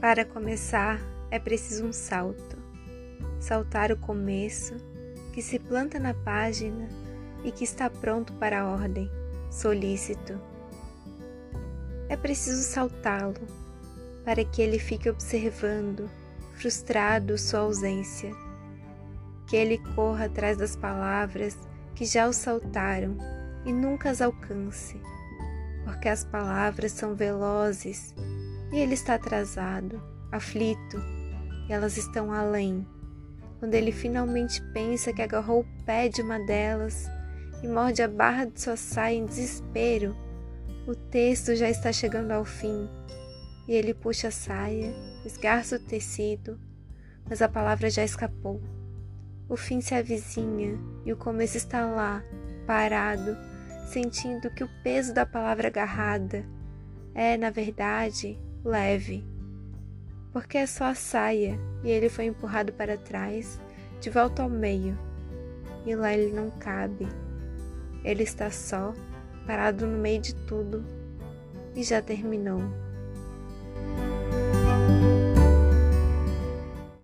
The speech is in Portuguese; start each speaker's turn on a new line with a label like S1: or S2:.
S1: Para começar, é preciso um salto. Saltar o começo, que se planta na página e que está pronto para a ordem, solícito. É preciso saltá-lo, para que ele fique observando, frustrado sua ausência. Que ele corra atrás das palavras que já o saltaram e nunca as alcance, porque as palavras são velozes e ele está atrasado, aflito, e elas estão além. Quando ele finalmente pensa que agarrou o pé de uma delas e morde a barra de sua saia em desespero, o texto já está chegando ao fim e ele puxa a saia, esgarça o tecido, mas a palavra já escapou. O fim se avizinha e o começo está lá, parado, sentindo que o peso da palavra agarrada é, na verdade, leve, porque é só a saia e ele foi empurrado para trás, de volta ao meio, e lá ele não cabe. Ele está só, parado no meio de tudo, e já terminou.